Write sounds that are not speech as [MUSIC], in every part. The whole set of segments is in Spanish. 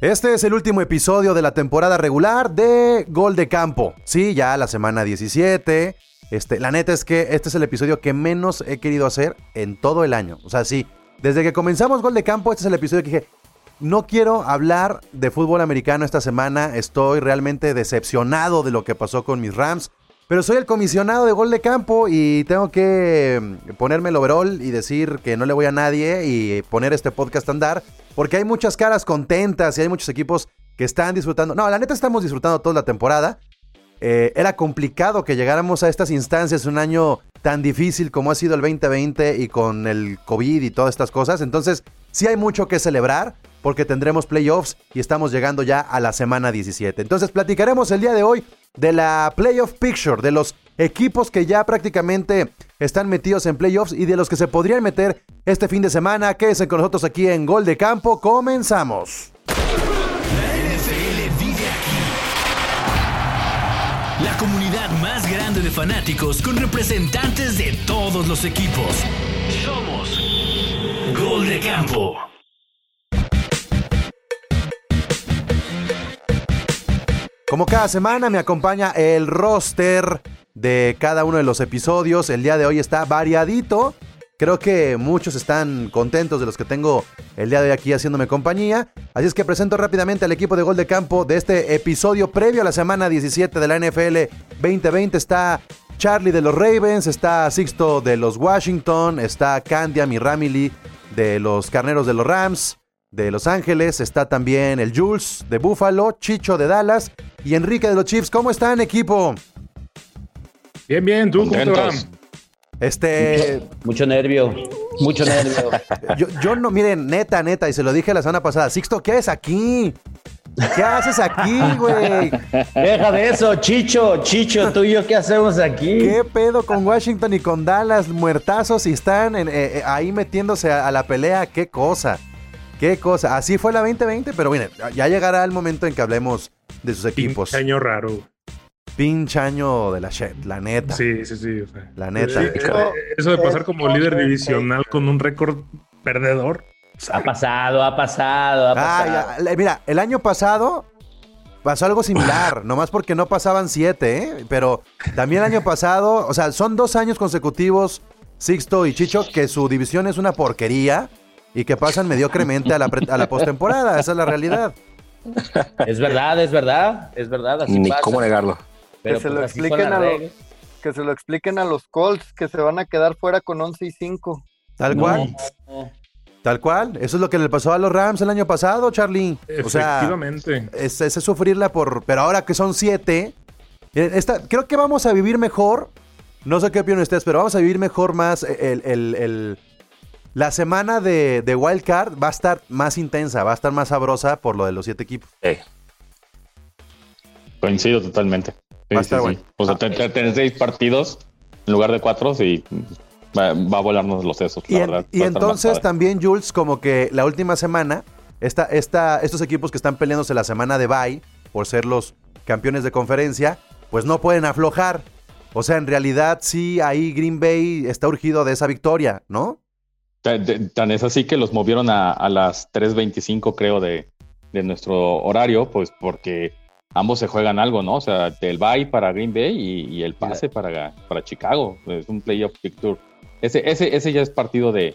Este es el último episodio de la temporada regular de Gol de Campo. Sí, ya la semana 17. Este, la neta es que este es el episodio que menos he querido hacer en todo el año. O sea, sí, desde que comenzamos Gol de Campo, este es el episodio que dije, no quiero hablar de fútbol americano esta semana. Estoy realmente decepcionado de lo que pasó con mis Rams. Pero soy el comisionado de gol de campo y tengo que mm, ponerme el overall y decir que no le voy a nadie y poner este podcast a andar. Porque hay muchas caras contentas y hay muchos equipos que están disfrutando. No, la neta estamos disfrutando toda la temporada. Eh, era complicado que llegáramos a estas instancias un año tan difícil como ha sido el 2020 y con el COVID y todas estas cosas. Entonces, sí hay mucho que celebrar porque tendremos playoffs y estamos llegando ya a la semana 17. Entonces, platicaremos el día de hoy de la playoff picture, de los equipos que ya prácticamente están metidos en playoffs y de los que se podrían meter este fin de semana. Quédense con nosotros aquí en Gol de Campo. Comenzamos. La NFL vive aquí. La comunidad más grande de fanáticos con representantes de todos los equipos. Somos Gol de Campo. Como cada semana me acompaña el roster de cada uno de los episodios. El día de hoy está variadito. Creo que muchos están contentos de los que tengo el día de hoy aquí haciéndome compañía. Así es que presento rápidamente al equipo de gol de campo de este episodio previo a la semana 17 de la NFL 2020. Está Charlie de los Ravens, está Sixto de los Washington, está Candia, mi Ramily de los Carneros de los Rams de Los Ángeles, está también el Jules de Buffalo, Chicho de Dallas y Enrique de los Chiefs. ¿Cómo están, equipo? Bien, bien, ¿tú cómo te va? Este. Mucho nervio, mucho [LAUGHS] nervio. Yo, yo no, miren, neta, neta, y se lo dije la semana pasada. Sixto, ¿qué haces aquí? ¿Qué haces aquí, güey? Deja de eso, Chicho, Chicho, tú y yo, ¿qué hacemos aquí? ¿Qué pedo con Washington y con Dallas? Muertazos y están en- eh, eh, ahí metiéndose a, a la pelea. ¿Qué cosa? ¿Qué cosa? Así fue la 2020, pero miren, ya llegará el momento en que hablemos de sus equipos. Año raro. Pinche año de la shit, la neta. Sí, sí, sí. o sea. La neta. Sí, eh, eso de pasar como líder divisional con un récord perdedor. Ha pasado, ha pasado, ha Ah, pasado. ya, mira, el año pasado pasó algo similar, [LAUGHS] nomás porque no pasaban siete, ¿eh? Pero también el año pasado, o sea, son dos años consecutivos, Sixto y Chicho, que su división es una porquería y que pasan mediocremente a la, pre- a la postemporada, esa es la realidad. Es verdad, es verdad, es verdad, así Ni pasa. cómo negarlo. Pero que se pues lo expliquen a los-. Que se lo expliquen a los Colts que se van a quedar fuera con 11 y 5. Tal No, cual, no. tal cual. Eso es lo que le pasó a los Rams el año pasado, Charlie. O sea, Efectivamente. es, es sufrirla por. Pero ahora que son siete. miren, esta- creo que vamos a vivir mejor. No sé qué opinan ustedes, pero vamos a vivir mejor más. El, el- el- la semana de, de Wild Card va a estar más intensa, va a estar más sabrosa por lo de los siete equipos. Sí. Coincido totalmente. Sí, Va a estar bueno. O sea, te- te- tener seis partidos en lugar de cuatro, sí, va, va a volarnos los sesos. Y, la en- verdad. y entonces también, Jules, como que la última semana, esta, esta, estos equipos que están peleándose la semana de bye por ser los campeones de conferencia, pues no pueden aflojar. O sea, en realidad sí, ahí Green Bay está urgido de esa victoria, ¿no? Tan es así que los movieron a, a las 3.25, creo, de, de nuestro horario, pues porque ambos se juegan algo, ¿no? O sea, el bye para Green Bay y, y el pase para, para Chicago. Es un playoff picture. Ese, ese, ese ya es partido de,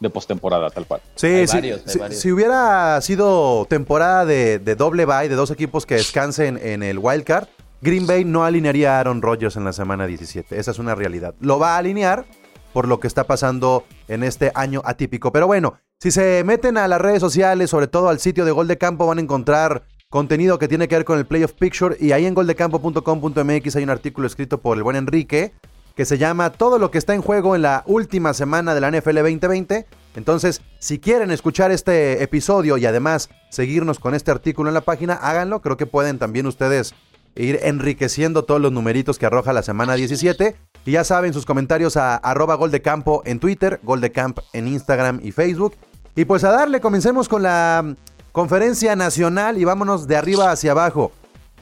de postemporada, tal cual. Sí, Hay sí, varios, hay si, varios. si hubiera sido temporada de, de doble bye, de dos equipos que descansen en el wild card, Green Bay no alinearía a Aaron Rodgers en la semana 17. Esa es una realidad. Lo va a alinear por lo que está pasando en este año atípico. Pero bueno, si se meten a las redes sociales, sobre todo al sitio de Gol de Campo, van a encontrar contenido que tiene que ver con el Playoff Picture. Y ahí en goldecampo.com.mx hay un artículo escrito por el buen Enrique que se llama Todo lo que está en juego en la última semana de la NFL 2020. Entonces, si quieren escuchar este episodio y además seguirnos con este artículo en la página, háganlo. Creo que pueden también ustedes ir enriqueciendo todos los numeritos que arroja la semana 17. Y ya saben, sus comentarios a arroba goldecampo en Twitter, goldecamp en Instagram y Facebook. Y pues a darle, comencemos con la conferencia nacional y vámonos de arriba hacia abajo.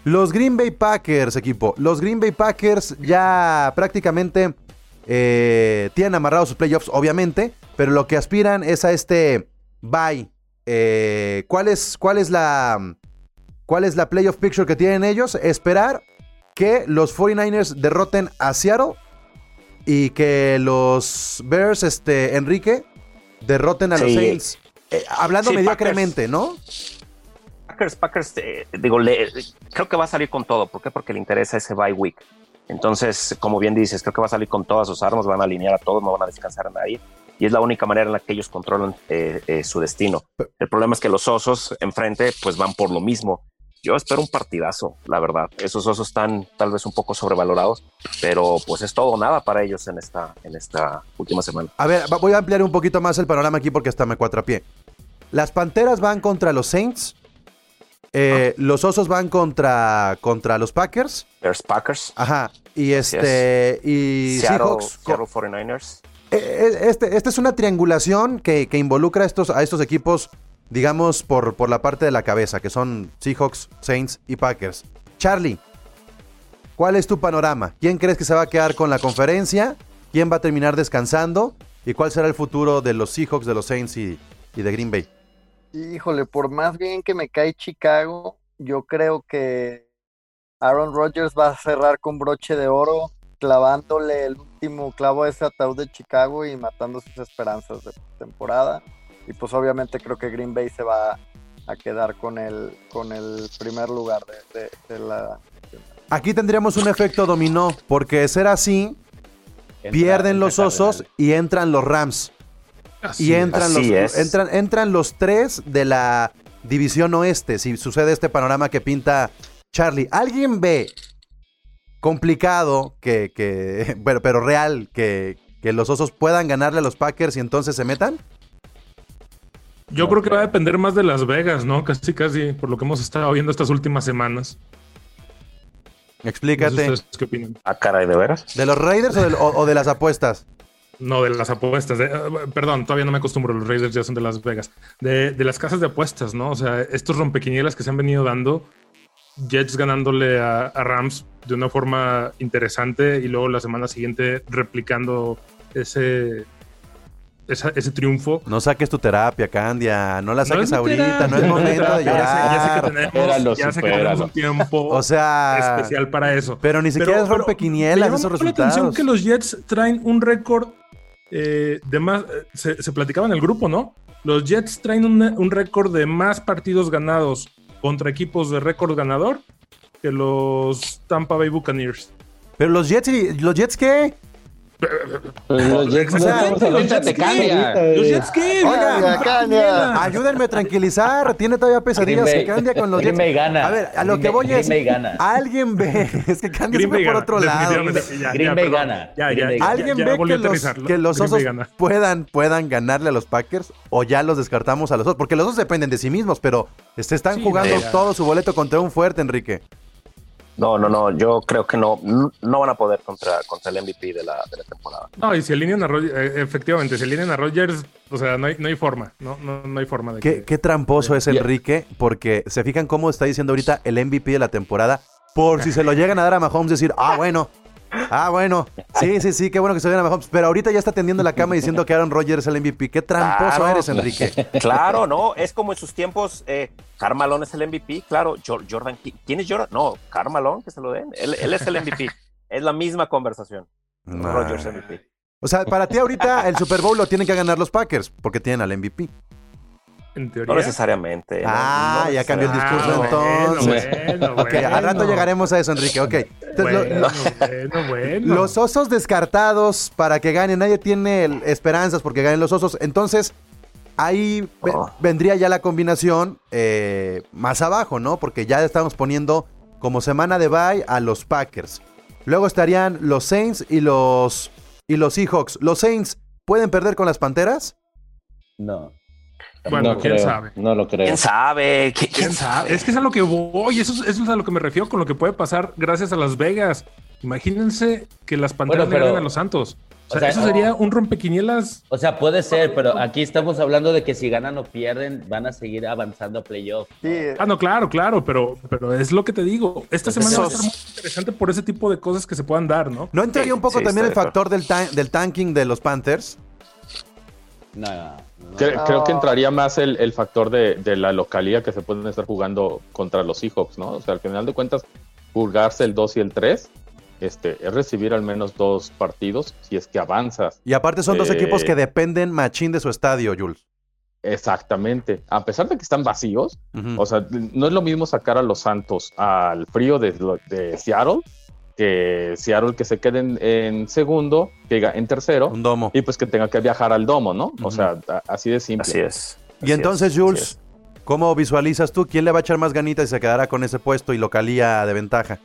Los Green Bay Packers, equipo. Los Green Bay Packers ya prácticamente eh, tienen amarrados sus playoffs, obviamente, pero lo que aspiran es a este bye eh, ¿cuál, es, ¿cuál es la cuál es la playoff picture que tienen ellos? Esperar que los 49ers derroten a Seattle y que los Bears, este, Enrique, derroten a los. Saints. Eh, hablando Sí, mediocremente, ¿no? Packers, Packers, eh, digo, le- creo que va a salir con todo. ¿Por qué? Porque le interesa ese bye week. Entonces, como bien dices, creo que va a salir con todas sus armas, van a alinear a todos, no van a descansar a nadie. Y es la única manera en la que ellos controlan eh, eh, su destino. El problema es que los osos enfrente, pues van por lo mismo. Yo espero un partidazo, la verdad. Esos osos están tal vez un poco sobrevalorados, pero pues es todo o nada para ellos en esta, en esta última semana. A ver, voy a ampliar un poquito más el panorama aquí porque hasta me cuatrapié. Las Panteras van contra los Saints. eh, Los Osos van contra, contra los Packers. Bears Packers, Ajá. Y este. Y Seattle, Seahawks. Seattle 49ers. Eh, eh, Este, esta es una triangulación que, que involucra a estos, a estos equipos, digamos, por, por la parte de la cabeza, que son Seahawks, Saints y Packers. Charlie, ¿cuál es tu panorama? ¿Quién crees que se va a quedar con la conferencia? ¿Quién va a terminar descansando? ¿Y cuál será el futuro de los Seahawks, de los Saints y, de Green Bay? Híjole, por más bien que me cae Chicago, yo creo que Aaron Rodgers va a cerrar con broche de oro, clavándole el último clavo a ese ataúd de Chicago y matando sus esperanzas de temporada. Y pues obviamente creo que Green Bay se va a quedar con el, con el primer lugar de, de- de la... Aquí tendríamos un efecto dominó, porque de ser así, pierden los osos y entran los Rams. Así y es. entran los, entran, entran los tres de la división oeste, si sucede este panorama que pinta Charlie. ¿Alguien ve complicado que, que [LAUGHS] pero, pero real, que, que los osos puedan ganarle a los Packers y entonces se metan? Yo creo que va a depender más de Las Vegas, ¿no? Casi, casi, por lo que hemos estado viendo estas últimas semanas. No sé Explícate. ¿Ustedes qué opinan? A cara de veras. ¿De los Raiders o de, o- o de las apuestas? No, de las apuestas. de- eh, perdón, todavía no me acostumbro. Los Raiders ya son de Las Vegas. De, de las casas de apuestas, ¿no? O sea, estos rompequinielas que se han venido dando. Jets ganándole a, a Rams de una forma interesante y luego la semana siguiente replicando ese, esa- ese triunfo. No saques tu terapia, Candia. No la saques ahorita, terapia, no es momento de terapia. Ya sé- Ya sé, llorar. que tenemos, Supéralo, ya sé que tenemos un tiempo O sea, especial para eso. pero ni siquiera es rompequinielas me llama esos mucho la atención resultados. que los Jets traen un récord eh, de más. eh, Se, se platicaba en el grupo, ¿no? Los Jets traen un, un récord de más partidos ganados contra equipos de récord ganador que los Tampa Bay Buccaneers. Pero los Jets, y- ¿los Jets qué? Los Jets los Jets. Ayúdenme a tranquilizar. Tiene todavía pesadillas Green que Bay- Candia con los Green Jets. Bay gana. A ver, a lo Green que voy Green es. Bay gana. Alguien ve. [LAUGHS] Es que Candia se Green fue Bay por gana, otro lado. Green Bay gana. ¿Alguien ve que los, que osos puedan, puedan ganarle a los Packers o ya los descartamos a los osos? Porque los osos dependen de sí mismos, pero se están Sí, jugando todo su boleto contra un fuerte, Enrique. No, no, no. Yo creo que no, no van a poder contra, contra el MVP de la, de la temporada. No, y si alinean a Rodgers, eh, efectivamente, si alinean a Rodgers, o sea, no hay, no hay forma, no, no, no hay forma de Qué, que... qué tramposo es. Enrique, porque se fijan cómo está diciendo ahorita el MVP de la temporada. Por si se lo llegan a dar a Mahomes, decir, ah, bueno, ah, bueno, sí, sí, sí, qué bueno que se a Mahomes. Pero ahorita ya está tendiendo la cama diciendo que Aaron Rodgers es el MVP. Qué tramposo Claro. eres, Enrique. Claro, no. Es como en sus tiempos. Eh, Carmalón es el MVP. Claro, Jo- Jordan. ¿Quién es Jordan? No, Carmalón, que se lo den. Él, él es el MVP. es la misma conversación. Rodgers MVP. O sea, para ti ahorita el Super Bowl lo tienen que ganar los Packers, porque tienen al MVP. En teoría. No necesariamente. Ah, no ya cambió el discurso Ah, entonces. Bueno, bueno, Ok, al rato bueno. llegaremos a eso, Enrique. Ok. Entonces, lo- Bueno, lo- bueno, bueno. Los osos descartados para que ganen. Nadie tiene el- esperanzas porque ganen los osos. Entonces, ahí ve- Oh. vendría ya la combinación eh, más abajo, ¿no? Porque ya estamos poniendo como semana de bye a los Packers. Luego estarían los Saints y los, y los Seahawks. ¿Los Saints pueden perder con las Panteras? No. Bueno, no quién creo, sabe. No lo creo. ¿Quién sabe? ¿Qui- ¿Quién, ¿Quién sabe? Es que es a lo que voy, eso, es- eso es a lo que me refiero con lo que puede pasar gracias a Las Vegas. Imagínense que las panteras Bueno, le pero- ganen a los Santos. O sea, o sea, eso sería un rompequinielas. O sea, puede ser, pero aquí estamos hablando de que si ganan o pierden, van a seguir avanzando a playoff. Sí, Ah, no, claro, claro, pero, pero es lo que te digo. Esta Pues semana va a estar muy interesante por ese tipo de cosas que se puedan dar, ¿no? ¿No entraría un poco sí, también el factor del, tan- del tanking de los Panthers? No, no, Cre- Creo que entraría más el, el factor de, de la localía que se pueden estar jugando contra los Seahawks, ¿no? O sea, al final de cuentas, jugarse el 2 y el 3 este, es recibir al menos dos partidos si es que avanzas. Y aparte son dos Eh, equipos que dependen machín de su estadio, Jules. Exactamente. A pesar de que están vacíos, o sea, no es lo mismo sacar a los Santos al frío de, de Seattle que Seattle que se quede en, en segundo, que diga en tercero, Un domo. y pues que tenga que viajar al domo, ¿no? O sea, a- así de simple. Así es. Y entonces, es, Jules, ¿cómo visualizas tú? ¿Quién le va a echar más ganitas y se quedará con ese puesto y localía de ventaja?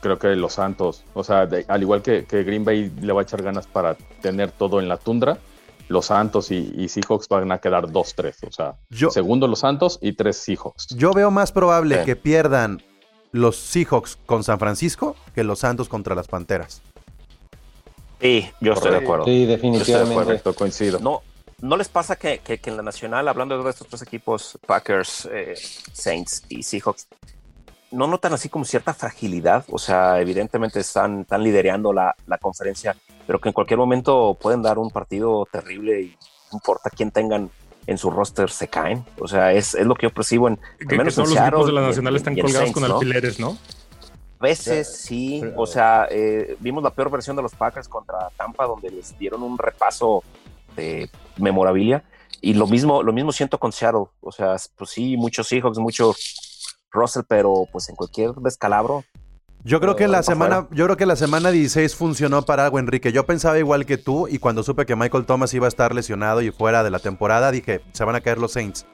creo que los Santos, o sea, de- al igual que, que Green Bay le va a echar ganas para tener todo en la tundra, los Santos y, y Seahawks van a quedar 2-3, o sea, Yo, segundo los Santos y tres Seahawks. yo veo más probable Sí. que pierdan los Seahawks con San Francisco que los Santos contra las Panteras. Sí, yo estoy de acuerdo. Sí, Yo estoy de definitivamente. acuerdo. Correcto, coincido. No, ¿no les pasa que, que- que en la nacional, hablando de estos tres equipos, Packers, eh, Saints y Seahawks, no notan así como cierta fragilidad? O sea, evidentemente están, están liderando la, la conferencia, pero que en cualquier momento pueden dar un partido terrible y no importa quién tengan en su roster, se caen. O sea, es, es lo que yo percibo en, Que, al que menos en todos los Seattle equipos de la y Nacional están y colgados Saints, con ¿no? alfileres, ¿no? A veces sí, o sea, eh, vimos la peor versión de los Packers contra Tampa, donde les dieron un repaso de memorabilia. Y lo mismo, lo mismo siento con Seattle. O sea, pues sí, muchos Seahawks, mucho Russell, pero pues en cualquier descalabro. Yo creo que la semana, yo creo que la semana 16 funcionó para algo, Enrique. Yo pensaba igual que tú y cuando supe que Michael Thomas iba a estar lesionado y fuera de la temporada, dije, se van a caer los Saints.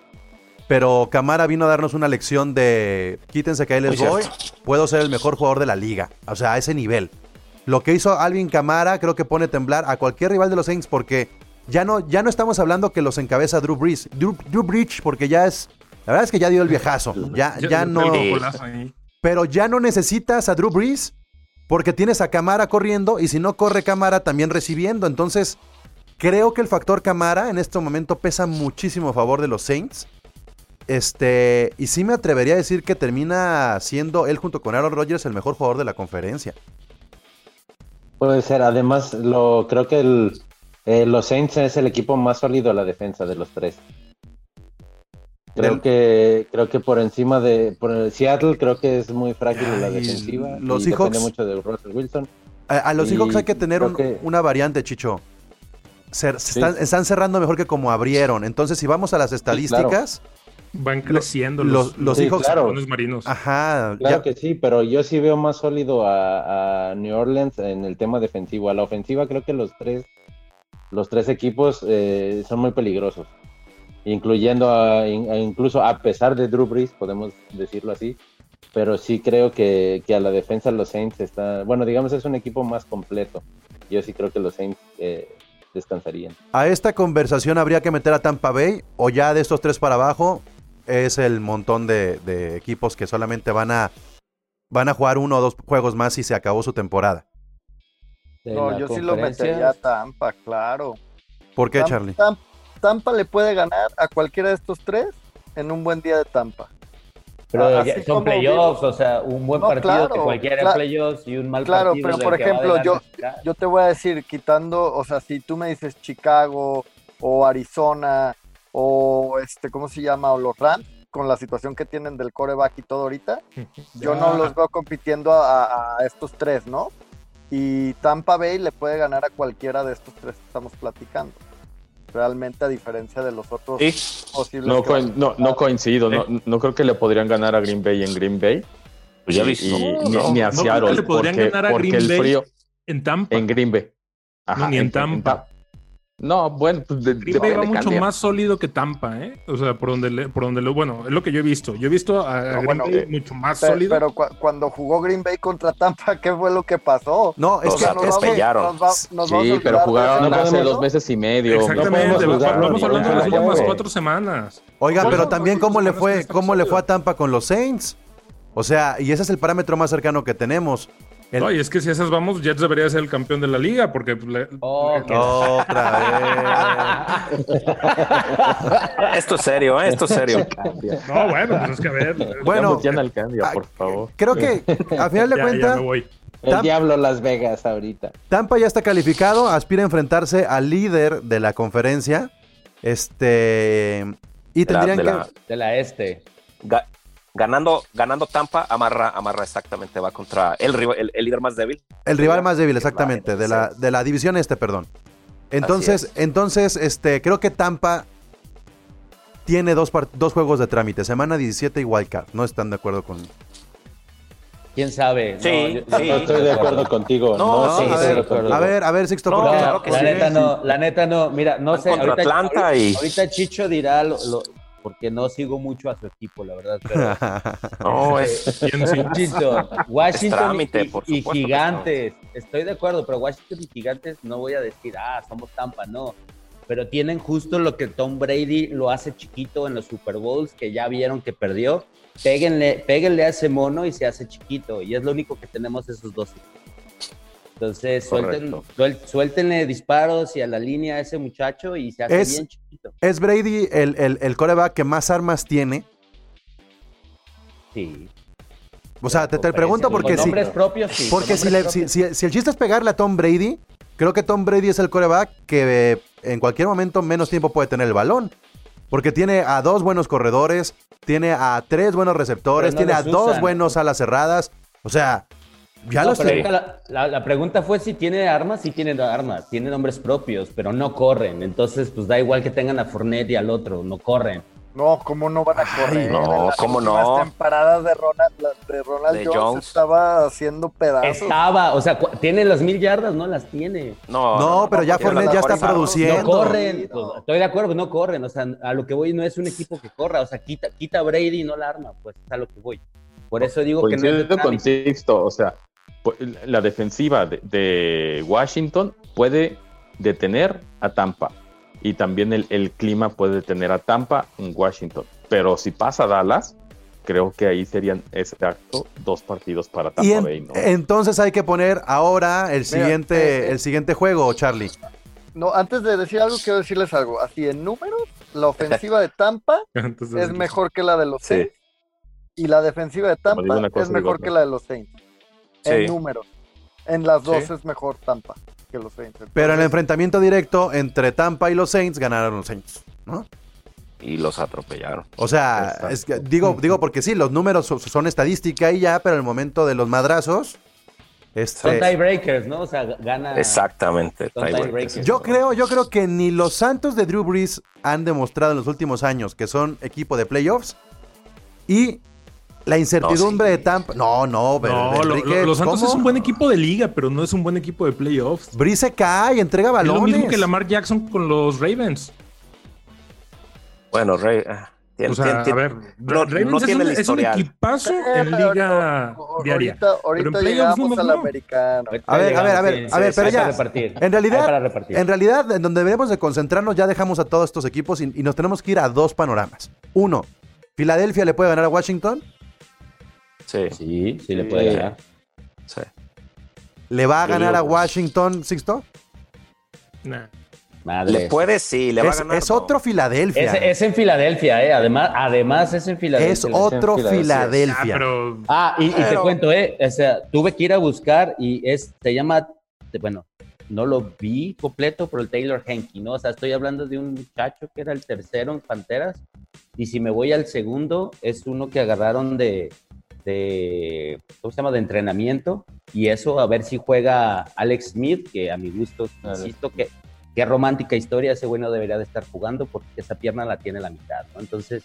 Pero Camara vino a darnos una lección de quítense que ahí les voy. Puedo ser el mejor jugador de la liga. O sea, a ese nivel. Lo que hizo Alvin Camara creo que pone temblar a cualquier rival de los Saints porque ya no, ya no estamos hablando que los encabeza Drew Brees. Drew, Drew Brees porque ya es... La verdad es que ya dio el viejazo. Ya, ya el no... Pero ya no necesitas a Drew Brees porque tienes a Camara corriendo y si no corre Camara también recibiendo. Entonces, creo que el factor Camara en este momento pesa muchísimo a favor de los Saints. Este, y sí me atrevería a decir que termina siendo él junto con Aaron Rodgers el mejor jugador de la conferencia. Puede ser, además, lo, creo que eh, los Saints es el equipo más sólido a la defensa de los tres. Creo Del- que, creo que por encima de por el Seattle, creo que es muy frágil en la Ay, defensiva. los y Seahawks- depende mucho de Russell Wilson. A, a los Seahawks hay que tener creo un- que- una variante, Chicho. Se- se Sí. están, están cerrando mejor que como abrieron. Entonces, si vamos a las estadísticas, Van creciendo los- los, los Sí, Seahawks- claro. marinos. ajá, Claro ya- que sí, pero yo sí veo más sólido a, a New Orleans en el tema defensivo. A la ofensiva creo que los tres, los tres equipos eh, son muy peligrosos, incluyendo a, in- a- incluso a pesar de Drew Brees, podemos decirlo así. Pero sí creo que, que a la defensa los Saints está, bueno, digamos es un equipo más completo. Yo sí creo que los Saints eh, descansarían. a esta conversación habría que meter a Tampa Bay o ya de estos tres para abajo es el montón de, de equipos que solamente van a van a jugar uno o dos juegos más y se acabó su temporada. No, yo sí lo metería a Tampa, claro. ¿Por qué, Charlie? Tam- Tampa le puede ganar a cualquiera de estos tres en un buen día de Tampa. Pero Ah, ya son playoffs, o sea, un buen No, partido claro, que cualquiera cla- en playoffs y un mal claro, partido. pero del por ejemplo, yo-. Yo te voy a decir, quitando, o sea, si tú me dices Chicago o Arizona o este, ¿cómo se llama? O los Rams, con la situación que tienen del coreback y todo ahorita, [LAUGHS] yo no los veo compitiendo a, a estos tres, ¿no? Y Tampa Bay le puede ganar a cualquiera de estos tres que estamos platicando. Realmente, a diferencia de los otros Sí, posibles. No, a no, no coincido, no, no creo que le podrían ganar a Green Bay en Green Bay. pues ya y, y No, ni, no, ni a no creo Seattle, que le podrían porque, ganar a Green el Bay. frío En Tampa. en Green Bay. No, ni en Tampa. No, bueno, pues de- Green Bay va depende, mucho cambia. más sólido que Tampa, ¿eh? O sea, por donde, le, por donde lo, bueno, es lo que yo he visto. Yo he visto a, a No, Green bueno, Bay eh, mucho más Pero, sólido. pero cu- cuando jugó Green Bay contra Tampa, ¿qué fue lo que pasó? No, es que, sea, nos es que- atropellaron. nos va- nos vamos Sí, a pero jugaron no hace podemos- dos meses y medio. Exactamente, juzgarlo vamos hablando de las últimas cuatro semanas. Oigan, No, pero no, también no, cómo le no, fue, cómo le fue a. Tampa con los Saints. O sea, y ese es el parámetro más cercano que tenemos. El- No, y es que si esas vamos, Jets debería ser el campeón de la liga, porque le- Oh, le- qué- Otra Esto es serio, ¿eh? Esto es serio. No, bueno, pues es que a ver. vez. Bueno, ya al cambio, ah, por favor. creo que a final de [LAUGHS] ya, ya cuentas, me voy. El diablo Las Vegas ahorita. Tampa ya está calificado, aspira a enfrentarse al líder de la conferencia. Este. Y De la- tendrían de que. la- De la este. Ga- ganando, ganando Tampa, amarra, amarra exactamente, va contra el, rival- el, el líder más débil. El rival más débil, exactamente. De la, de la división este, perdón. Entonces, es. entonces, este, creo que Tampa tiene dos, par- dos juegos de trámite, semana 17 y Wildcard. No están de acuerdo con. ¿Quién sabe? Sí, yo- sí. No estoy de acuerdo contigo. No, No, sí, estoy sí, de de acuerdo. A ver, a ver, Sixto, No, ¿por qué? claro que la sí. neta no, la neta no. Mira, no sé. Ahorita, Atlanta ahorita- y- ahorita Chicho dirá lo, lo- porque no sigo mucho a su equipo, la verdad. Pero [LAUGHS] No, es, ¿Quién sí? Washington, Washington trámite, y, por Gigantes. Estoy de acuerdo, pero Washington y Gigantes no voy a decir, ah, somos Tampa, no. Pero tienen justo lo que Tom Brady lo hace chiquito en los Super Bowls, que ya vieron que perdió. Péguenle, péguenle a ese mono y se hace chiquito. Y es lo único que tenemos esos dos. Entonces, suelten, suel- suéltenle disparos y a la línea a ese muchacho y se hace Es- bien chiquito. ¿Es Brady el, el, el coreback que más armas tiene? Sí. O sea, te, te pregunto porque si, nombres propios, sí. porque si, le- si, si- si el chiste es pegarle a Tom Brady, creo que Tom Brady es el coreback que eh, en cualquier momento menos tiempo puede tener el balón. Porque tiene a dos buenos corredores, tiene a tres buenos receptores, no tiene a dos buenos alas cerradas. O sea, ya No, tiene. ahorita la, la- la pregunta fue si tiene armas, sí tiene armas, tiene nombres propios, pero no corren. Entonces, pues da igual que tengan a Fournette y al otro, no corren. No, ¿cómo no van a correr? no, las ¿cómo no? temporadas de Ronald, de Ronald De Jones, Jones. estaba haciendo pedazos. Estaba, o sea, tiene las mil yardas, no las tiene. no, No, pero ya Fournette ya está produciendo. No corren, pues, estoy de acuerdo, no corren. O sea, a lo que voy no es un equipo que corra, o sea, quita, quita a Brady y no la arma, pues es a lo que voy. Por eso digo que no es de Coincido con trámite. Sixto, o sea, la defensiva de, de Washington puede detener a Tampa y también el, el clima puede detener a Tampa en Washington. Pero si pasa a Dallas, creo que ahí serían exacto dos partidos para Tampa Y en- Bay, ¿no? entonces hay que poner ahora el siguiente, eh, eh. el siguiente juego, Charlie. No, antes de decir algo, quiero decirles algo. Así, en números, la ofensiva de Tampa [LAUGHS] es mejor que la de los Sí. Saints. Y la defensiva de Tampa es digo mejor que la de los Saints. En números. En las dos Sí. es mejor Tampa que los Saints. Pero en el enfrentamiento directo entre Tampa y los Saints ganaron los Saints, ¿no? Y los atropellaron. O sea, Exacto. es que- digo, digo porque sí, los números so- son estadística y ya, pero en el momento de los madrazos, Son este, tiebreakers, ¿no? O sea, gana. Exactamente. Son tiebreakers. tiebreakers. yo creo, yo creo que ni los Santos de Drew Brees han demostrado en los últimos años que son equipo de playoffs y la incertidumbre No, sí. de Tampa. No, no, pero No, lo- Enrique, lo- los Santos ¿cómo? es un buen equipo de liga, pero no es un buen equipo de playoffs. Se cae, entrega Es balones. lo mismo que Lamar Jackson con los Ravens. Bueno, Rey. ah, O sea, a ver, no- Ravens no es, tiene un, es un equipazo eh, en liga ahorita- diaria. Ahorita, Pero en ahorita playoffs llegamos al americano. A ver, a ver, a ver, a ver, sí, pero ya. En realidad, en realidad, en donde debemos de concentrarnos, ya dejamos a todos estos equipos y, y nos tenemos que ir a dos panoramas. Uno, Filadelfia le puede ganar a Washington, Sí, Sí, sí le puede Sí. ganar. sí. le va a Yo ganar digo a Washington, Sixto. Nah. Madre. Le puede, sí, le va a Es, ganar. es otro Filadelfia. Es, es en Filadelfia, ¿eh? Además, además es en Filadelfia. Es otro Filadelfia. Filadelfia. Ah, pero Ah, y, y te cuento, ¿eh? O sea, tuve que ir a buscar y es, se llama, bueno, no lo vi completo, pero el Taylor Henke, ¿no? O sea, estoy hablando de un muchacho que era el tercero en Panteras y si me voy al segundo, es uno que agarraron de, de ¿cómo se llama? De entrenamiento y eso, a ver si juega Alex Smith, que a mi gusto, Alex insisto que qué romántica historia, ese bueno debería de estar jugando porque esa pierna la tiene la mitad, ¿no? Entonces,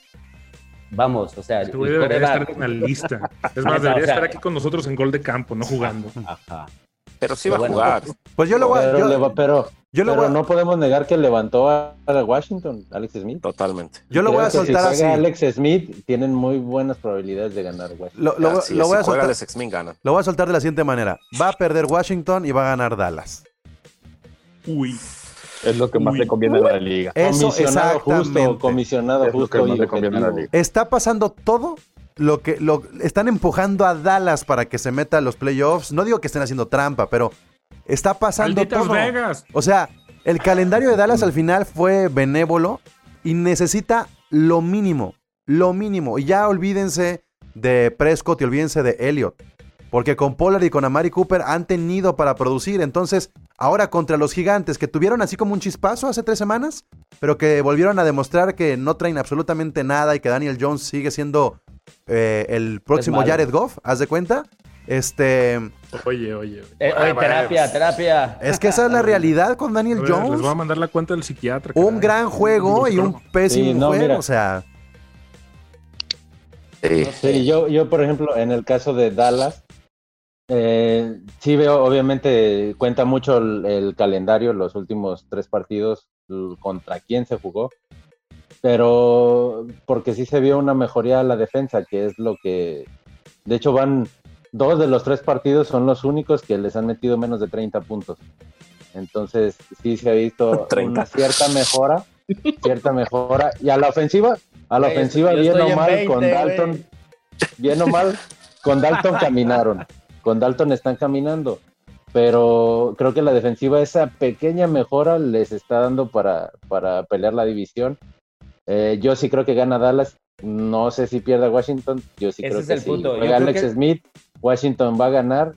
vamos, o sea, este güey debería estar en la lista. [LAUGHS] Es más, debería o sea- estar aquí con nosotros en gol de campo, no jugando. Ajá. Pero sí va a Bueno, jugar. Pues yo lo voy a. Pero, yo- pero, yo lo pero voy a- no podemos negar que levantó a, Washington, Alex Smith. Totalmente. yo lo Creo voy a soltar si así. Alex Smith, tienen muy buenas probabilidades de ganar Washington. Lo, lo- Así lo voy a si soltar, Alex X-Men, ganan. lo voy a soltar de la siguiente manera. Va a perder Washington y va a ganar Dallas. Uy. Es lo que más Uy. le conviene a la liga. Eso comisionado justo, comisionado Es lo que justo más y le conviene a la liga. Está pasando todo lo que lo están empujando a Dallas para que se meta a los playoffs. No digo que estén haciendo trampa, pero está pasando Malditas todo. Vegas. O sea, el calendario de Dallas al final fue benévolo y necesita lo mínimo, lo mínimo. Y ya olvídense de Prescott y olvídense de Elliott. Porque con Pollard y con Amari Cooper han tenido para producir. Entonces, Ahora contra los gigantes, que tuvieron así como un chispazo hace tres semanas, pero que volvieron a demostrar que no traen absolutamente nada y que Daniel Jones sigue siendo eh, el próximo. Jared Goff, haz de cuenta. Este, Oye, oye. oye. Eh, oye, terapia, terapia. es que esa es la realidad con Daniel ver, les voy a Jones. mandar la cuenta del psiquiatra. Un caray. gran juego y un pésimo Sí, no, juego, mira. o sea, Sí. Yo, yo, por ejemplo, en el caso de Dallas, eh, sí veo, obviamente, cuenta mucho el, el calendario, los últimos tres partidos, contra quién se jugó, pero porque sí se vio una mejoría a la defensa, que es lo que, de hecho, van dos de los tres partidos son los únicos que les han metido menos de 30 puntos. Entonces, sí se ha visto 30. [LAUGHS] una cierta mejora, cierta mejora. Y a la ofensiva, a la ofensiva, bien o mal, 20, con. Dalton, bien o mal, con Dalton [LAUGHS] caminaron. Con Dalton están caminando. Pero creo que la defensiva, esa pequeña mejora les está dando para, para pelear la división. Eh, yo sí creo que gana Dallas. No sé si pierde Washington. Yo sí Ese creo es que el sí. punto. Yo Juega creo Alex que- Smith. Washington va a ganar.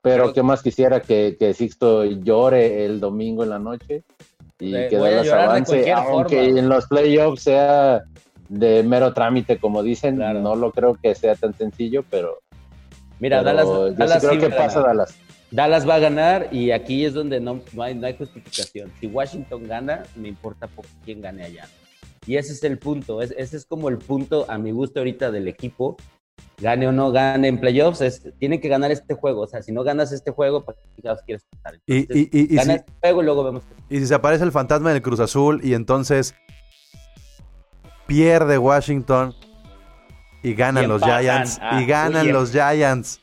Pero, Pero- qué más quisiera que, que Sixto llore el domingo en la noche y que Dallas avance, aunque forma. en los playoffs sea de mero trámite, como dicen, Claro. no lo creo que sea tan sencillo, pero, Mira, pero Dallas, yo Dallas sí creo sí que va a pasa ganar. Dallas. Dallas va a ganar y aquí es donde no, no hay, no hay justificación. Si Washington gana, me importa poco quién gane allá. Y ese es el punto, es- ese es como el punto a mi gusto ahorita del equipo. Gane o no gane en playoffs, es, tienen que ganar este juego. O sea, si no ganas este juego, ¿para qué chingados quieres pasar? Y- Entonces, y- y- y gana si- este juego y luego vemos. qué- y si se aparece el fantasma del Cruz Azul y entonces pierde Washington y ganan Y los. Giants Ah, y ganan uy, los Giants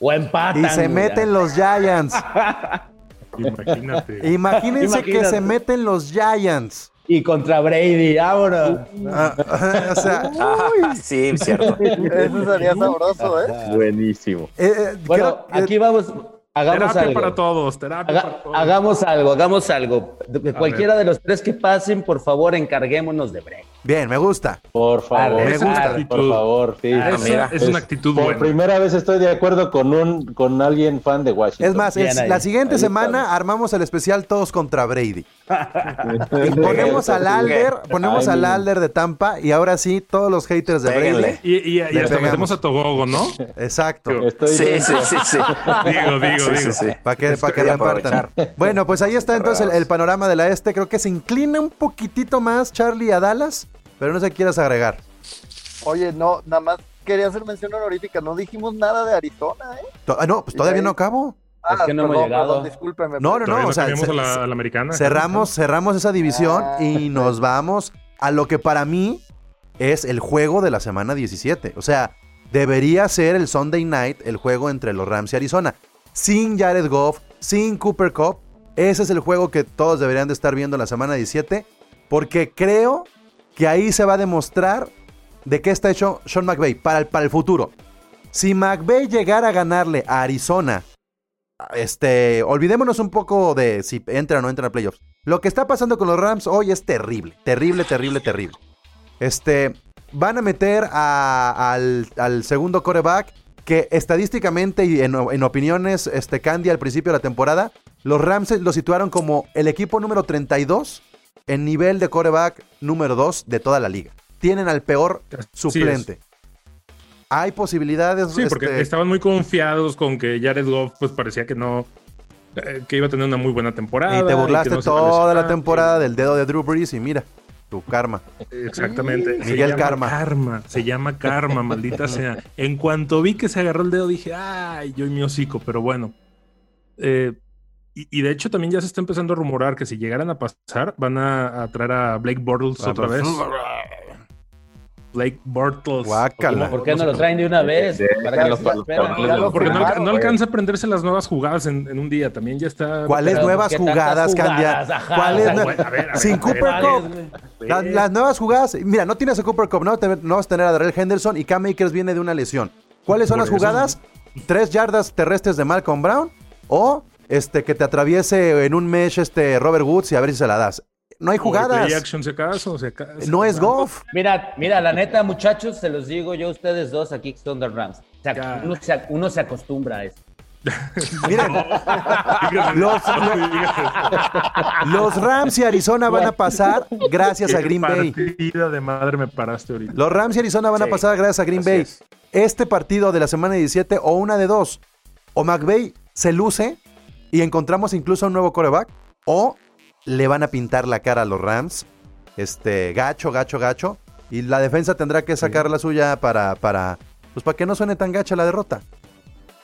O empatan. y se meten los Giants. [LAUGHS] Imagínate. Imagínense que se meten los Giants. Y contra Brady, vámonos. Ah, [LAUGHS] o sea, Ah, [LAUGHS] sí, cierto. [LAUGHS] Eso sería sabroso, ¿eh? Buenísimo. eh, eh, Bueno, creo- eh, aquí vamos, hagamos terapia algo. para todos, terapia Haga- para todos. hagamos algo, hagamos algo. De- cualquiera de los tres que pasen, por favor, encarguémonos de Brady. Bien, me gusta. Por favor, Me gusta. por favor, sí. Ah, mira, es una actitud por buena. primera vez estoy de acuerdo con un con alguien fan de Washington. Es más, es- la siguiente Ahí semana estamos. armamos el especial todos contra Brady. [LAUGHS] Y ponemos al Alder, ponemos Ay, al Alder de Tampa y ahora sí todos los haters de Péguenle. Brady. Y, y, y hasta pegamos. metemos a Togogo, ¿no? Exacto. Estoy Sí, bien. sí, sí, sí. [LAUGHS] Digo, digo, Sí, digo. sí, sí. Para que, pa' que repartan. Bueno, pues ahí está entonces el, el panorama de la este. Creo que se inclina un poquitito más Charlie a Dallas, pero no sé qué quieras agregar. Oye, no, nada más quería hacer mención honorífica. No dijimos nada de Arizona, ¿eh? Ah, no, pues todavía no acabo. Ah, que no hemos perdón, llegado. perdón, discúlpeme. No, no, no. O sea, cambiamos ce- a la, a la americana. cerramos, cerramos esa división Ah. y nos vamos a lo que para mí es el juego de la semana 17. O sea, debería ser el Sunday night, el juego entre los Rams y Arizona. Sin Jared Goff, sin Cooper Cup. Ese es el juego que todos deberían de estar viendo en la semana 17. Porque creo que ahí se va a demostrar de qué está hecho Sean McVay para el, para el futuro. Si McVay llegara a ganarle a Arizona, este, olvidémonos un poco de si entra o no entra a playoffs. Lo que está pasando con los Rams hoy es terrible, terrible, terrible, terrible. Este, van a meter al, al segundo coreback que estadísticamente y en, en opiniones, este Candy al principio de la temporada, los Rams lo situaron como el equipo número 32 en nivel de coreback número 2 de toda la liga. Tienen al peor suplente. Hay posibilidades. Sí, porque este, estaban muy confiados con que Jared Goff pues parecía que no eh, que iba a tener una muy buena temporada. y te burlaste no toda la temporada del dedo de Drew Brees y mira, tu karma. Exactamente. Se Miguel llama Karma. Karma. Se llama Karma, maldita [LAUGHS] sea. En cuanto vi que se agarró el dedo dije, ay, yo y mi hocico, pero bueno. Eh, y, y de hecho también ya se está empezando a rumorar que si llegaran a pasar van a, a traer a Blake Bortles Ah, otra pues, vez. [LAUGHS] Blake Bortles. Guácala. ¿Por qué no lo traen de una vez? ¿Para qué los- Porque no, alcanza a aprenderse las nuevas jugadas en, en un día. También ya está. ¿Cuáles nuevas ¿por qué jugadas, Candia? ¿Cuáles Sin. Cooper ¿Cuáles, Cup. Las, las nuevas jugadas, mira, no tienes a Cooper Cup, no, vas a tener a Darrell Henderson y Cam Akers viene de una lesión. ¿Cuáles son Por las eso. jugadas? Tres yardas terrestres de Malcolm Brown o este que te atraviese en un mesh este Robert Woods y a ver si se la das. No hay jugadas. action, acaso, si acaso. No es Goff. Mira, mira, la neta, muchachos, se los digo yo a ustedes dos aquí que son de Rams. O sea, uno, se, uno se acostumbra a eso. [LAUGHS] Miren, los, los Rams y Arizona van a pasar gracias a Green Bay. Partida de madre me paraste ahorita. Los Rams y Arizona van a pasar gracias a Green Bay. es. Este partido de la semana 17 o una de dos. O McVay se luce y encontramos incluso un nuevo coreback. O le van a pintar la cara a los Rams. Este, gacho, gacho, gacho. Y la defensa tendrá que sacar la suya para, para, pues para que no suene tan gacha la derrota.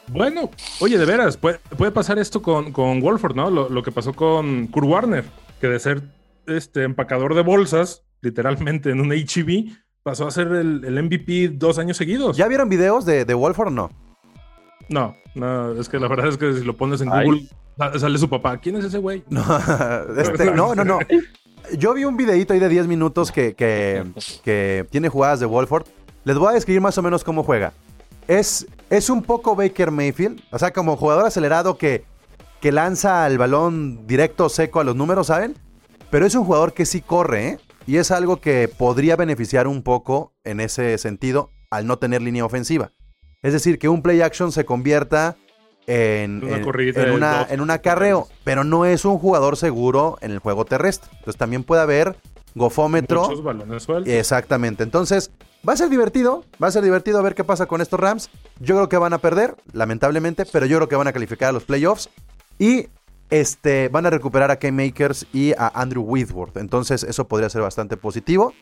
Bueno, oye, de veras, puede, puede pasar esto con, con Wolford, ¿no? Lo, lo que pasó con Kurt Warner, que de ser este empacador de bolsas, literalmente en un HEB, pasó a ser el, el MVP dos años seguidos. ¿Ya vieron videos de, de Wolford o no? No, no, es que la verdad es que si lo pones en Ay. Google, sa- sale su papá. ¿Quién es ese güey? No, [LAUGHS] este, no, no, no. Yo vi un videito ahí de 10 minutos que, que, que tiene jugadas de Wolford. Les voy a describir más o menos cómo juega. Es, es un poco Baker Mayfield, o sea, como jugador acelerado que, que lanza el balón directo seco a los números, ¿saben? Pero es un jugador que sí corre, ¿eh? Y es algo que podría beneficiar un poco en ese sentido al no tener línea ofensiva. Es decir, que un play action se convierta en, Una en- una- un acarreo, pero no es un jugador seguro en el juego terrestre. Entonces también puede haber gofómetro. Muchos balones. Exactamente. Entonces, va a ser divertido. Va a ser divertido ver qué pasa con estos Rams. Yo creo que van a perder, lamentablemente, pero yo creo que van a calificar a los playoffs. Y este, van a recuperar a K-Makers y a Andrew Whitworth. Entonces, eso podría ser bastante positivo.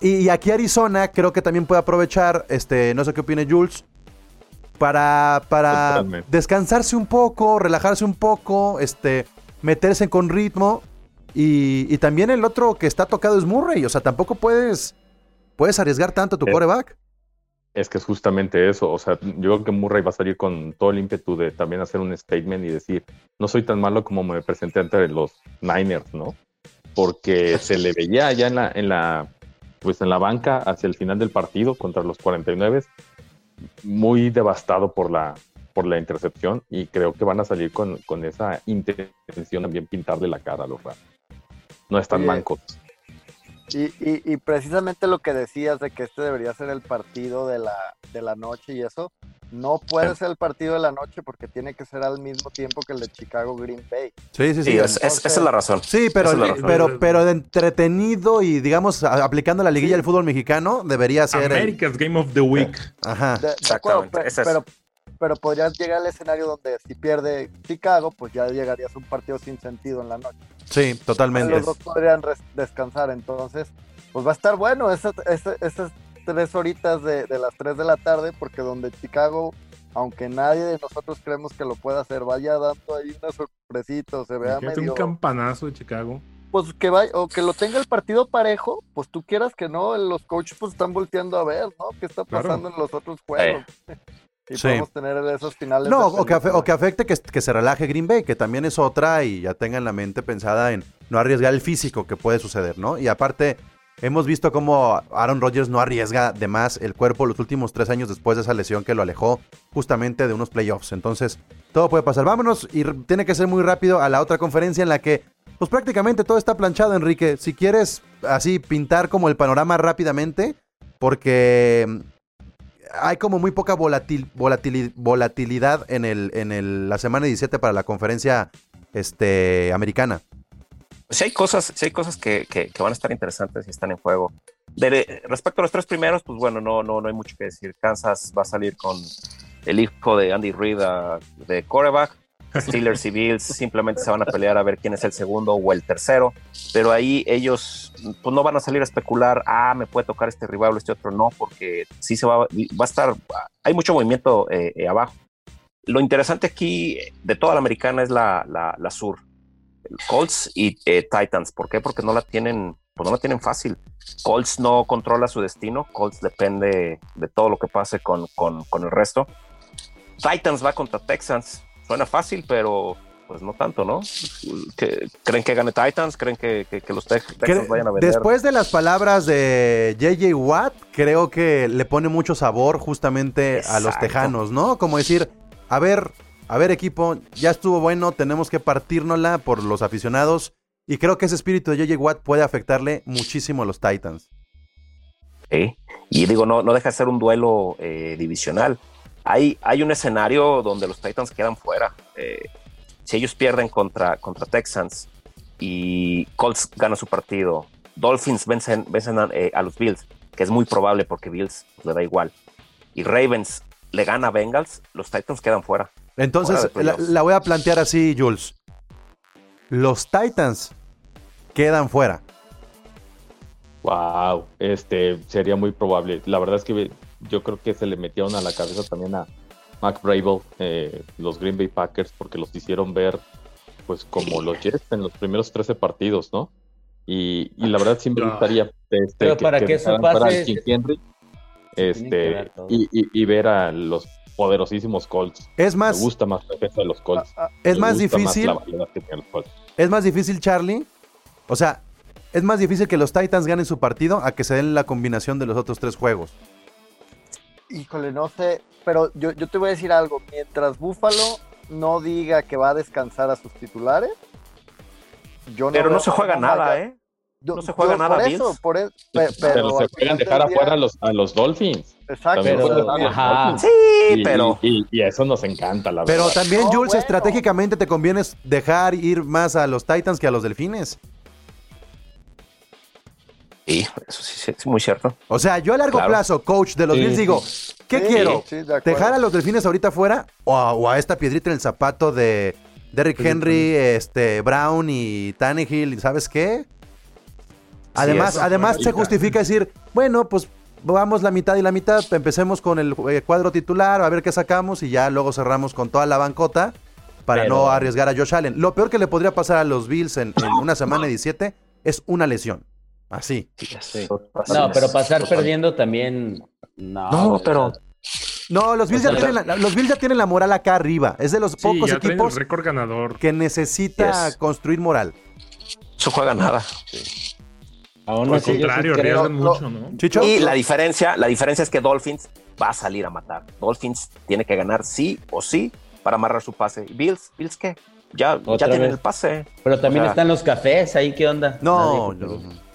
Y aquí Arizona creo que también puede aprovechar, este, no sé qué opine Jules, para, para descansarse un poco, relajarse un poco, este, meterse con ritmo. Y, y también el otro que está tocado es Murray. O sea, tampoco puedes, puedes arriesgar tanto tu coreback. Es que es justamente eso. O sea, yo creo que Murray va a salir con todo el ímpetu de también hacer un statement y decir, no soy tan malo como me presenté ante los Niners, ¿no? Porque se le veía ya en la, en la, pues en la banca hacia el final del partido contra los 49 muy devastado por la, por la intercepción y creo que van a salir con, con esa intención también pintarle la cara a los Rams. No están Oye, mancos. Y, y, y precisamente lo que decías de que este debería ser el partido de la, de la noche y eso, no puede ser el partido de la noche porque tiene que ser al mismo tiempo que el de Chicago Green Bay. Sí, sí, sí. Sí, es- es- esa es la razón. Sí, pero, es razón. pero, pero de entretenido y digamos aplicando la liguilla del fútbol mexicano, debería ser. el- America's Game of the Week. Ajá. De- de Exactamente, acuerdo, pe- es eso. pero, pero podrías llegar al escenario donde si pierde Chicago, pues ya llegarías a un partido sin sentido en la noche. Sí, totalmente. Los dos podrían descansar, entonces, pues va a estar bueno esas, esas, esas tres horitas de, de las 3 de la tarde, porque donde Chicago, aunque nadie de nosotros creemos que lo pueda hacer, vaya dando ahí una sorpresita, o se vea Imagínate medio... un campanazo de Chicago. Pues que vaya, o que lo tenga el partido parejo, pues tú quieras que no, los coaches pues están volteando a ver, ¿no? ¿Qué está Claro. pasando en los otros juegos? [LAUGHS] Y Sí. podemos tener esos finales. No, o que, o que afecte que, que se relaje Green Bay, que también es otra y ya tengan la mente pensada en no arriesgar el físico que puede suceder, ¿no? Y aparte, hemos visto cómo Aaron Rodgers no arriesga de más el cuerpo los últimos tres años después de esa lesión que lo alejó justamente de unos playoffs. Entonces, todo puede pasar. Vámonos y tiene que ser muy rápido a la otra conferencia en la que, pues prácticamente todo está planchado, Enrique. Si quieres así pintar como el panorama rápidamente, porque hay como muy poca volatil, volatil- volatilidad en, el, en el- la semana 17 para la conferencia este, americana. Sí hay cosas, sí hay cosas que, que- van a estar interesantes y están en juego. Respecto a los tres primeros, pues bueno, no, no, no hay mucho que decir. Kansas va a salir con el hijo de Andy Reid ah, de quarterback. Steelers y Bills simplemente se van a pelear a ver quién es el segundo o el tercero, pero ahí ellos pues no van a salir a especular, ah, me puede tocar este rival o este otro, no, porque sí se va, a estar, hay mucho movimiento eh, eh, abajo. Lo interesante aquí de toda la americana es la, la, la sur, Colts y eh, Titans. ¿Por qué? Porque no la tienen, pues no la tienen fácil. Colts no controla su destino. Colts depende de todo lo que pase con, con, con el resto. Titans va contra Texans. Suena fácil, pero pues no tanto, ¿no? ¿Que- ¿Creen que gane Titans? ¿Creen que, que- que los Tex- Texans Cre- vayan a vender? Después de las palabras de JJ Watt, creo que le pone mucho sabor justamente a los tejanos, ¿no? Como decir, a ver, a ver equipo, ya estuvo bueno, tenemos que partírnosla por los aficionados. Y creo que ese espíritu de JJ Watt puede afectarle muchísimo a los Titans. Sí. Y digo, no, no deja de ser un duelo eh, divisional. Hay, hay un escenario donde los Titans quedan fuera. Eh, si ellos pierden contra, contra Texans y Colts gana su partido, Dolphins vencen, vencen a, eh, a los Bills, que es muy probable porque Bills le da igual, y Ravens le gana a Bengals, los Titans quedan fuera. Entonces, Fuera la, la voy a plantear así, Jules. Los Titans quedan fuera. Wow, este sería muy probable. La verdad es que yo creo que se le metieron a la cabeza también a Mac Brable, eh, los Green Bay Packers, porque los hicieron ver pues como los Jets en los primeros 13 partidos, ¿no? Y, y la verdad sí me gustaría este, Pero para que eso pase, King Henry, este, y, y- y ver a los poderosísimos Colts. Es más, me gusta más la defensa de los Colts. Es Me más difícil, la que tienen los Colts. es más difícil, Charlie. O sea, es más difícil que los Titans ganen su partido a que se den la combinación de los otros tres juegos. Híjole, no sé, pero yo, yo te voy a decir algo. Mientras Buffalo no diga que va a descansar a sus titulares, yo no Pero no se juega nada, ¿eh? yo- no se juega yo nada, Por eso, por eso, pe- Pero, pero, se pueden dejar día- afuera a los, a los Dolphins. Exacto. También Pero, ajá. Dolphins. Sí, Y- pero Y, y- y eso nos encanta, la Pero verdad. también, No, Jules, bueno. estratégicamente te conviene dejar ir más a los Titans que a los Delfines. Sí, eso sí, sí, es muy cierto. O sea, yo a largo Claro. plazo, coach de los Sí, Bills, digo, ¿qué Sí, quiero? sí, de acuerdo. ¿Dejar a los Delfines ahorita fuera o a, o a esta piedrita en el zapato de Derrick Henry, este, Brown y Tannehill? ¿y ¿Sabes qué? Además, eso, además se justifica decir, bueno, pues vamos la mitad y la mitad, empecemos con el eh, cuadro titular, a ver qué sacamos y ya luego cerramos con toda la bancota para Pero- no arriesgar a Josh Allen. Lo peor que le podría pasar a los Bills en, en una semana 17 es una lesión. Así. Sí. No, pero pasar perdiendo también. No, No, pero- No, los Bills, ya tienen la, los Bills ya tienen la moral acá arriba. Es de los Sí, pocos ya traen el equipos récord ganador. que necesita Yes. construir moral. No juega nada. Aún yo sí contrario, creo- lo- mucho, ¿no? Chicho. Y la diferencia, la diferencia es que Dolphins va a salir a matar. Dolphins tiene que ganar sí o sí para amarrar su pase. Bills, Bills qué? Ya, ya tienen el pase. Pero también O sea, están los cafés ahí, ¿qué onda? No, Nadie- no, no.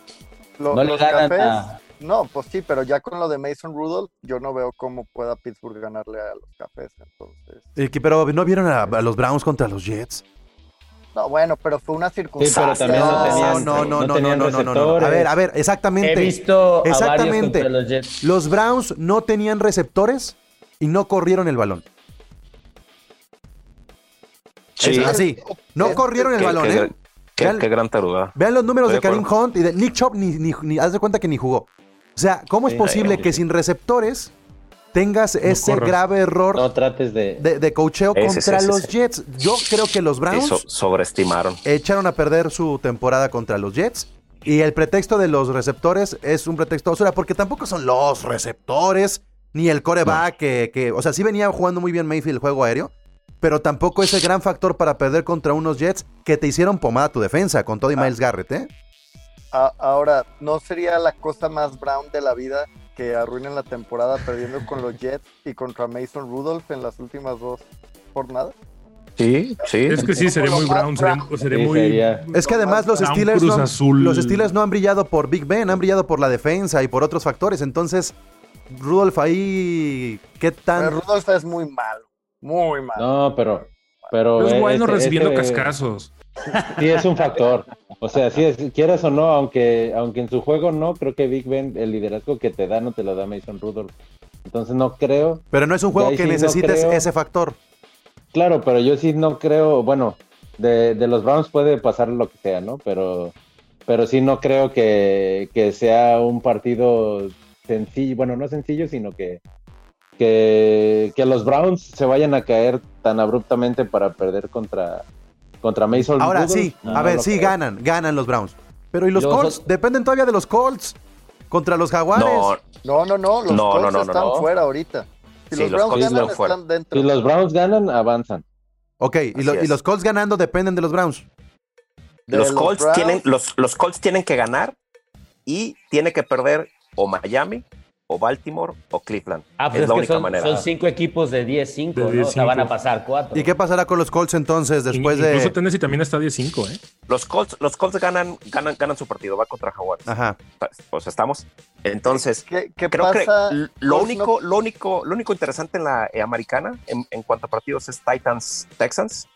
Lo- No los ganan cafés, a- No, pues sí, pero ya con lo de Mason Rudolph, yo no veo cómo pueda Pittsburgh ganarle a los cafés. Entonces, Eh, que- pero ¿no vieron a, a los Browns contra los Jets? no, bueno, pero fue una Sí, pero circunstancia. también no No, tenían, no, no, no, tenían no, no, no. A ver, a ver, He exactamente. visto a varios Exactamente. contra los Jets. Los Browns no tenían receptores y no corrieron el balón. Sí. Es así. No corrieron el balón, ¿eh? Qué, Vean- qué gran taruda. Vean los números de Estoy de Karim. Hunt y de Nick Chubb, ni, ni, ni- haz de cuenta que ni jugó. O sea, ¿cómo es Sí, posible que sí. sin receptores tengas ese corras. grave error No trates de... de, de cocheo Ese, contra ese, los ese. Jets? Yo creo que los Browns so- sobreestimaron. echaron a perder su temporada contra los Jets. Y el pretexto de los receptores es un pretexto basura, porque tampoco son los receptores, ni el coreback, que, que, o sea, sí venía jugando muy bien Mayfield el juego aéreo, pero tampoco es el gran factor para perder contra unos Jets que te hicieron pomada tu defensa con todo y Miles Garrett, ¿eh? A- ahora, ¿no sería la cosa más brown de la vida que arruinen la temporada perdiendo con los Jets y contra Mason Rudolph en las últimas dos jornadas? Sí, sí. Es que sí, sería muy brown, sería, sería Sí, muy... sería. Es que además los Steelers, Cruz no, Azul. los Steelers no han brillado por Big Ben, han brillado por la defensa y por otros factores. Entonces, Rudolph ahí, ¿qué Pero tan...? Rudolph es muy malo, muy malo. No, pero... pero Es bueno ese- recibiendo ese- cascazos. Sí, es un factor. O sea, sí, es, quieras o no, aunque, aunque en su juego no, creo que Big Ben, el liderazgo que te da, no te lo da Mason Rudolph. Entonces no creo. Pero no es un juego que sí necesites ese factor. Claro, pero yo sí no creo, bueno, de, de los Browns puede pasar lo que sea, ¿no? Pero, pero sí no creo que, que sea un partido sencillo, bueno, no sencillo, sino que, que, que los Browns se vayan a caer tan abruptamente para perder contra, contra Mason Ahora sí, No, a ver, sí creo. ganan, ganan los Browns. Pero ¿y los Colts? Dependen todavía de los Colts contra los Jaguares. No, No, no, no, los No, Colts no, no, no, están no. fuera ahorita. Si Sí, los los Browns ganan, están fuera. están dentro. Si los Browns ganan, avanzan. Ok, y, lo- los Colts ganando dependen de los Browns. De los los Colts Browns. tienen, los, los Colts tienen que ganar y tiene que perder o Miami o Baltimore o Cleveland. Ah, pues es es, la que única son, manera. son cinco equipos de 10-5, De ¿no? O sea, 10-5. van a pasar cuatro. ¿Y qué pasará con los Colts entonces después Incluso de... Tennessee también está 10-5, ¿eh? Los Colts, los Colts ganan, ganan, ganan su partido, va contra Jaguares. Ajá. Pues estamos. Entonces, ¿Qué, qué creo pasa? que lo único, lo único, lo único interesante en la eh, americana, en, en cuanto a partidos, es Titans Texans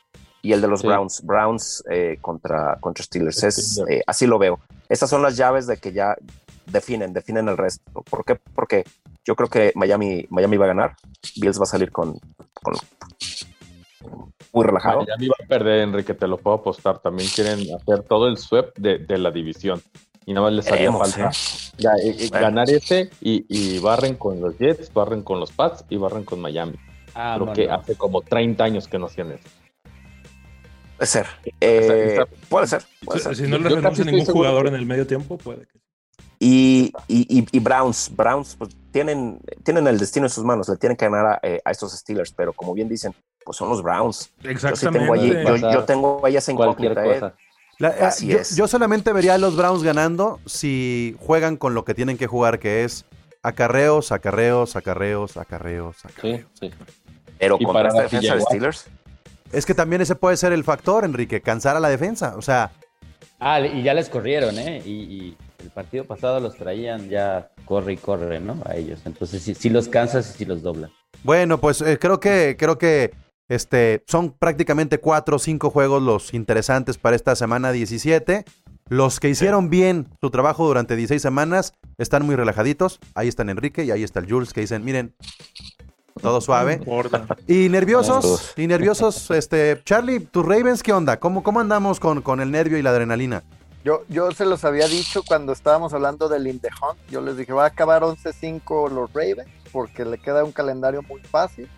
y el de los Sí. Browns, Browns eh, contra, contra Steelers. Es, Steelers. eh, así lo veo. Estas son las llaves de que ya definen, definen el resto. ¿Por qué? Porque yo creo que Miami, Miami va a ganar. Bills va a salir con, con- muy relajado. Miami va a perder, Enrique, te lo puedo apostar. También quieren hacer todo el sweep de, de la división. Y nada más les haría falta ¿eh? ya, eh, eh, Bueno. ganar ese y, y barren con los Jets, barren con los Pats y barren con Miami. Ah, Creo bueno. que hace como 30 años que no hacían eso. Puede ser. Eh, puede ser. puede Si, ser. si no le renuncia ningún jugador que- en el medio tiempo, puede que. Y, y, Browns, Browns pues, tienen, tienen el destino en sus manos, le tienen que ganar a, eh, a estos Steelers, pero como bien dicen, pues son los Browns. Yo sí Exactamente. tengo allí, yo, yo tengo ahí esa Cualquier incógnita. ¿eh? cosa. La- eh, Así yo, es. yo solamente vería a los Browns ganando si juegan con lo que tienen que jugar, que es acarreos, acarreos, acarreos, acarreos, Sí, acarreos. sí. Pero Y contra para esta defensa de. Steelers, Es que también ese puede ser el factor, Enrique, cansar a la defensa. O sea, Ah, y ya les corrieron, ¿eh? Y, y el partido pasado los traían ya corre y corre, ¿no? A ellos. Entonces sí, sí los cansas y sí los doblan. bueno, pues eh, creo que, creo que este, son prácticamente cuatro o cinco juegos los interesantes para esta semana 17. Los que hicieron bien su trabajo durante 16 semanas están muy relajaditos. Ahí están Enrique y ahí está el Jules que dicen, miren, todo suave. [LAUGHS] Y nerviosos, y nerviosos, este, Charlie, tus Ravens, ¿qué onda? ¿Cómo, cómo andamos con, con el nervio y la adrenalina? Yo, yo se los había dicho cuando estábamos hablando del In the Hunt. Yo les dije, va a acabar 11-5 los Ravens porque le queda un calendario muy fácil.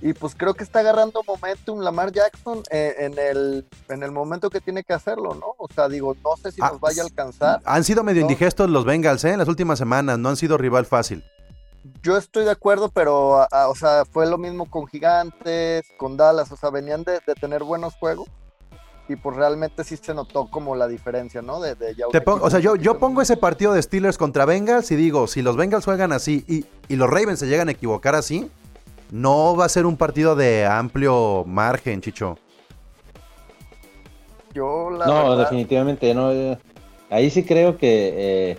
Y pues creo que está agarrando momentum Lamar Jackson eh, en, el, en el momento que tiene que hacerlo, ¿no? O sea, digo, no sé si Ah, nos vaya a alcanzar. Han sido medio No. indigestos los Bengals, ¿eh? En las últimas semanas, no han sido rival fácil. Yo estoy de acuerdo, pero, a- a- o sea, fue lo mismo con Gigantes, con Dallas, o sea, venían de, de tener buenos juegos. Y pues realmente sí se notó como la diferencia, ¿no? De, de ya Te o sea, yo, yo pongo ese partido de Steelers contra Bengals y digo, si los Bengals juegan así y, y los Ravens se llegan a equivocar así, no va a ser un partido de amplio margen, Chicho. Yo la No, verdad- definitivamente no. eh, Ahí sí creo que eh,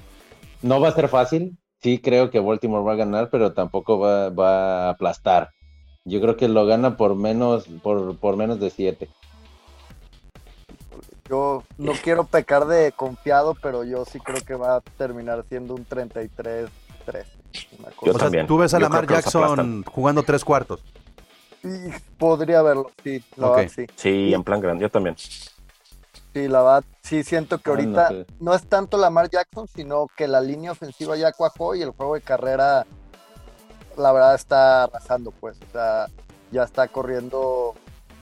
no va a ser fácil. Sí creo que Baltimore va a ganar, pero tampoco va, va a aplastar. Yo creo que lo gana por menos, por, por menos de 7. Yo no quiero pecar de confiado, pero yo sí creo que va a terminar siendo un 33-3. Una Yo. O sea, también. tú ves a Yo Lamar Jackson jugando tres cuartos. Y podría verlo, sí, la Ok. verdad, sí. Sí, en plan grande, yo también. Sí, la verdad, sí siento que Ah, no ahorita sé. no es tanto Lamar Jackson, sino que la línea ofensiva ya cuajó y el juego de carrera, la verdad, está arrasando, pues. O sea, ya está corriendo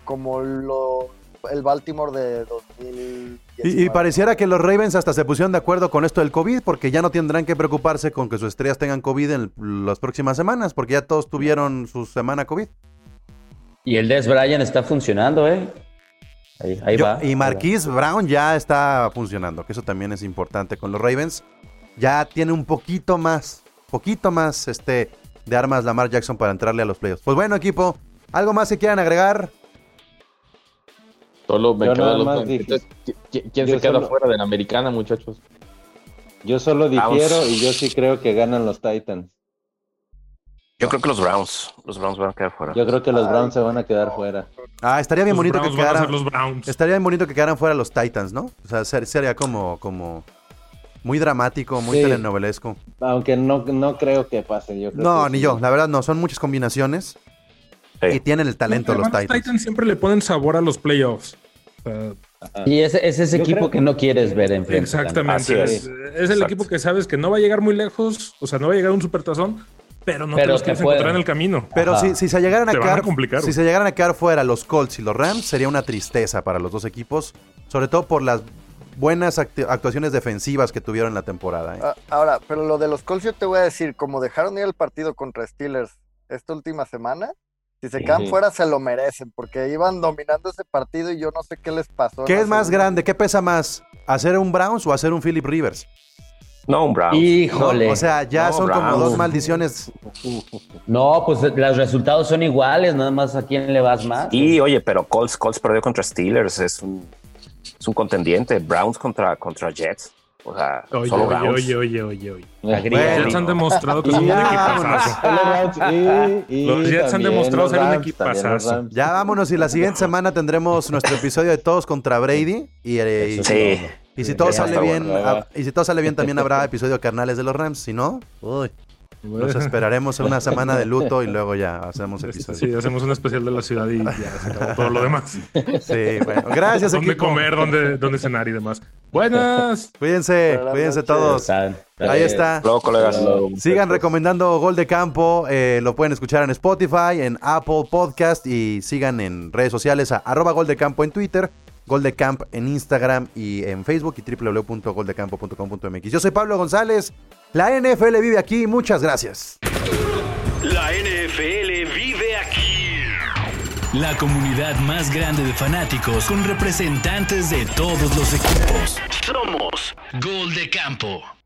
como lo, el Baltimore de 2019. Y, y pareciera que los Ravens hasta se pusieron de acuerdo con esto del COVID, porque ya no tendrán que preocuparse con que sus estrellas tengan COVID en las próximas semanas, porque ya todos tuvieron su semana COVID. Y el Des Bryant está funcionando, ¿eh? Ahí, ahí Yo- va. y. Marquise Brown ya está funcionando, que eso también es importante con los Ravens. Ya tiene un poquito más, poquito más este de armas Lamar Jackson para entrarle a los playoffs. Pues bueno, equipo, ¿algo más que quieran agregar? Solo me nada los dije- ¿qui- ¿Quién se queda solo- fuera de la americana, muchachos? Yo solo Vamos. difiero y yo sí creo que ganan los Titans. Yo creo que los Browns, los Browns van a quedar fuera. Yo creo que los Ay, Browns se van a quedar fuera. Ah, estaría bien Los bonito Browns que quedaran, los Browns. estaría bien bonito que quedaran fuera los Titans, ¿no? O sea, ser- sería como, como muy dramático, muy Sí. telenovelesco. Aunque no, no creo que pase. Yo creo No, que ni sí. yo, la verdad no, son muchas combinaciones Sí. y tienen el talento los Además, Titans. siempre le ponen sabor a los playoffs. O sea, Y es ese equipo creo- que no quieres ver enfrente. exactamente. Así Es, es. es el Exacto. equipo que sabes que no va a llegar muy lejos, o sea, no va a llegar a un supertazón, pero no te Pero los que quieres puede. encontrar en el camino. Pero si, si se llegaran a Te a quedar, complicar, si se llegaran a quedar fuera los Colts y los Rams, sería una tristeza para los dos equipos, sobre todo por las buenas actuaciones defensivas que tuvieron en la temporada. ¿eh? Ah, Ahora, pero lo de los Colts yo te voy a decir, como dejaron ir el partido contra Steelers esta última semana, si se quedan fuera se lo merecen, porque iban dominando ese partido y yo no sé qué les pasó. ¿Qué es más segunda. grande? ¿Qué pesa más? ¿Hacer un Browns o hacer un Philip Rivers? No, un Browns. ¿no? Híjole. O sea, ya No, son como dos maldiciones. no, pues los resultados son iguales, nada más a quién le vas más. Y oye, pero Colts, Colts perdió contra Steelers, es un, es un contendiente. Browns contra, contra Jets. O sea, Oye, solo oye, Browns. oye, oye, oye. Los Jets han demostrado que son un Ya, equipazazo. [LAUGHS] Los Jets han demostrado ser un equipazazo. Ya vámonos y la siguiente [LAUGHS] semana tendremos nuestro episodio de todos contra Brady. Y, eh, y- Sí. y si todo sale bien, bueno. ah, y si todo sale bien, también habrá [LAUGHS] episodio de carnales de los Rams. Si no, uy, nos esperaremos una semana de luto y luego ya hacemos episodio. Sí, hacemos un especial de la ciudad y ya se acabó todo lo demás. Sí, bueno, gracias Dónde equipo. comer, dónde, dónde cenar y demás. Buenas. Cuídense, Buenas cuídense noches. todos. Están- Ahí está. Luego, colegas. Sigan recomendando Gol de Campo, eh, lo pueden escuchar en Spotify, en Apple Podcast y sigan en redes sociales a arroba Gol de Campo en Twitter, Gol de Camp en Instagram y en Facebook y www.goldecampo.com.mx. Yo soy Pablo González, la NFL vive aquí, muchas gracias. La NFL vive aquí. La comunidad más grande de fanáticos con representantes de todos los equipos. Somos Gol de Campo.